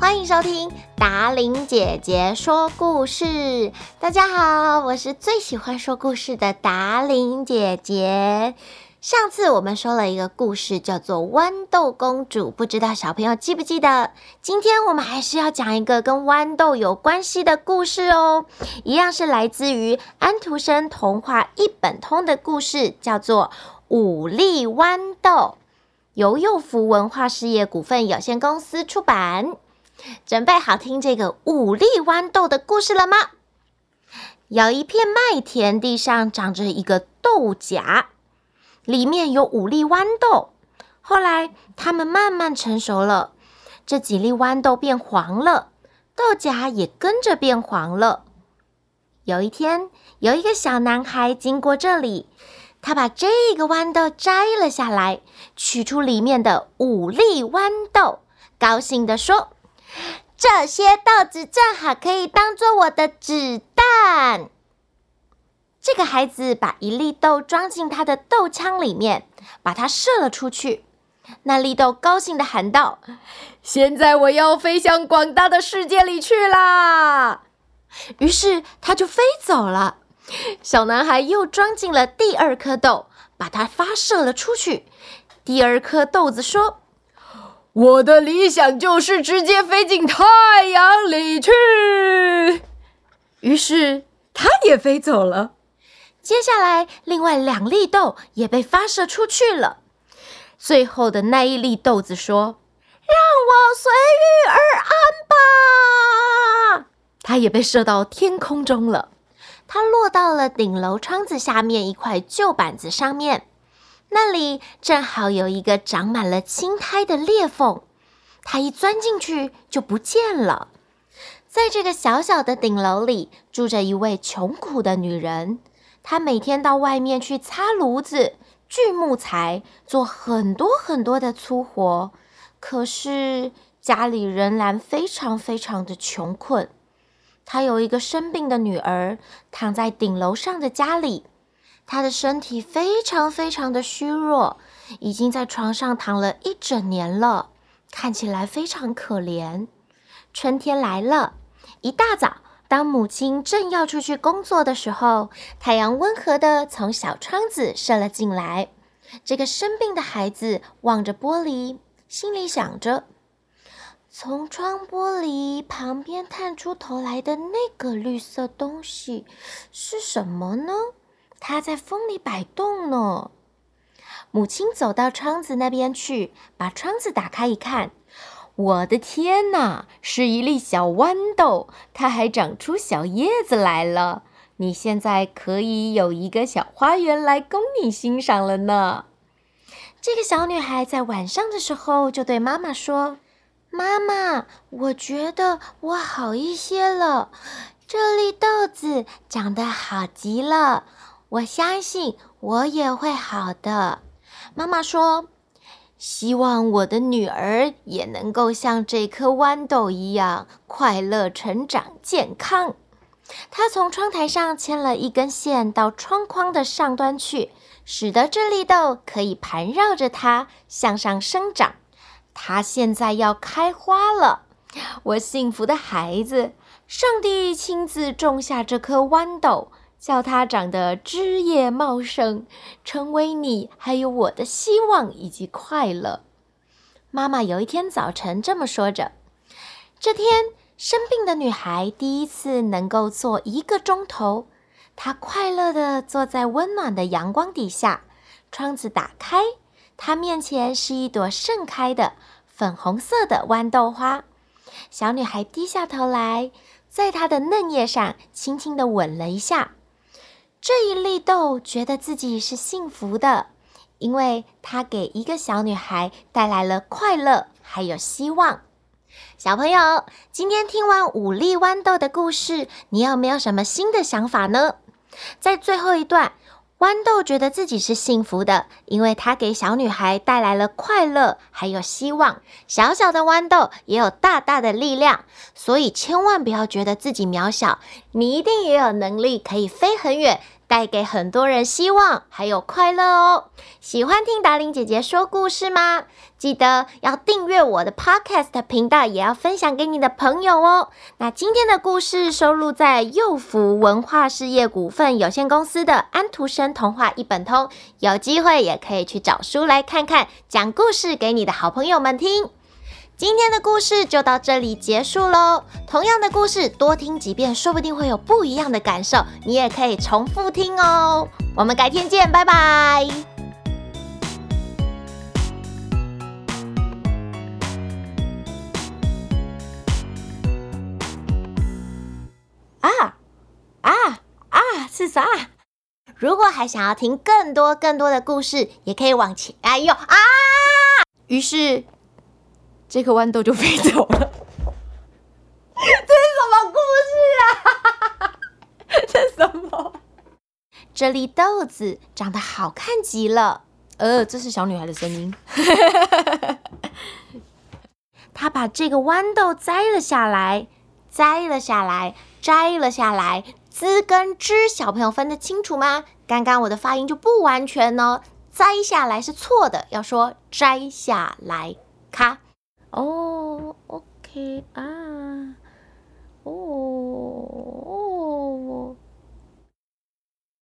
欢迎收听达伶姐姐说故事。大家好，我是最喜欢说故事的达伶姐姐。上次我们说了一个故事，叫做《豌豆公主》，不知道小朋友记不记得？今天我们还是要讲一个跟豌豆有关系的故事哦，一样是来自于安徒生童话一本通的故事，叫做《五粒豌豆》，由幼福文化事业股份有限公司出版。准备好听这个五粒豌豆的故事了吗？有一片麦田，地上长着一个豆荚。里面有五粒豌豆，后来它们慢慢成熟了，这几粒豌豆变黄了，豆荚也跟着变黄了。有一天，有一个小男孩经过这里，他把这个豌豆摘了下来，取出里面的五粒豌豆，高兴地说：“这些豆子正好可以当做我的子弹。”这个孩子把一粒豆装进他的豆枪里面，把它射了出去。那粒豆高兴地喊道：“现在我要飞向广大的世界里去啦！”于是他就飞走了。小男孩又装进了第二颗豆，把它发射了出去。第二颗豆子说：“我的理想就是直接飞进太阳里去。”于是他也飞走了。接下来，另外两粒豆也被发射出去了。最后的那一粒豆子说：“让我随遇而安吧。”它也被射到天空中了。它落到了顶楼窗子下面一块旧板子上面，那里正好有一个长满了青苔的裂缝。它一钻进去就不见了。在这个小小的顶楼里，住着一位穷苦的女人。她每天到外面去擦炉子、锯木材，做很多很多的粗活。可是家里仍然非常非常的穷困。他有一个生病的女儿，躺在顶楼上的家里。他的身体非常非常的虚弱，已经在床上躺了一整年了，看起来非常可怜。春天来了，一大早。当母亲正要出去工作的时候，太阳温和的从小窗子射了进来。这个生病的孩子望着玻璃，心里想着：从窗玻璃旁边探出头来的那个绿色东西是什么呢？它在风里摆动呢。母亲走到窗子那边去，把窗子打开一看。我的天哪，是一粒小豌豆，它还长出小叶子来了。你现在可以有一个小花园来供你欣赏了呢。这个小女孩在晚上的时候就对妈妈说：“妈妈，我觉得我好一些了，这粒豆子长得好极了，我相信我也会好的。”妈妈说。希望我的女儿也能够像这颗豌豆一样快乐成长、健康。她从窗台上牵了一根线到窗框的上端去，使得这粒豆可以盘绕着它向上生长。它现在要开花了，我幸福的孩子，上帝亲自种下这颗豌豆。叫它长得枝叶茂盛，成为你还有我的希望以及快乐。妈妈有一天早晨这么说着。这天，生病的女孩第一次能够坐一个钟头，她快乐地坐在温暖的阳光底下，窗子打开，她面前是一朵盛开的粉红色的豌豆花。小女孩低下头来，在她的嫩叶上轻轻地吻了一下。这一粒豆觉得自己是幸福的，因为它给一个小女孩带来了快乐，还有希望。小朋友，今天听完五粒豌豆的故事，你有没有什么新的想法呢？在最后一段。豌豆觉得自己是幸福的，因为它给小女孩带来了快乐，还有希望。小小的豌豆也有大大的力量，所以千万不要觉得自己渺小，你一定也有能力可以飞很远，带给很多人希望还有快乐哦。喜欢听达玲姐姐说故事吗？记得要订阅我的 Podcast 频道，也要分享给你的朋友哦。那今天的故事收录在幼福文化事业股份有限公司的《安徒生童话一本通》，有机会也可以去找书来看看，讲故事给你的好朋友们听。今天的故事就到这里结束喽。同样的故事多听几遍，说不定会有不一样的感受。你也可以重复听哦。我们改天见，拜拜。啊啊啊！是啥？如果还想要听更多更多的故事，也可以往前。哎呦啊！于是。这颗豌豆就飞走了，这是什么故事啊？这是什么？这粒豆子长得好看极了。呃，这是小女孩的声音。她把这个豌豆摘了下来，摘了下来，摘了下来。枝跟枝，小朋友分得清楚吗？刚刚我的发音就不完全哦。摘下来是错的，要说摘下来。咔。哦，OK 啊。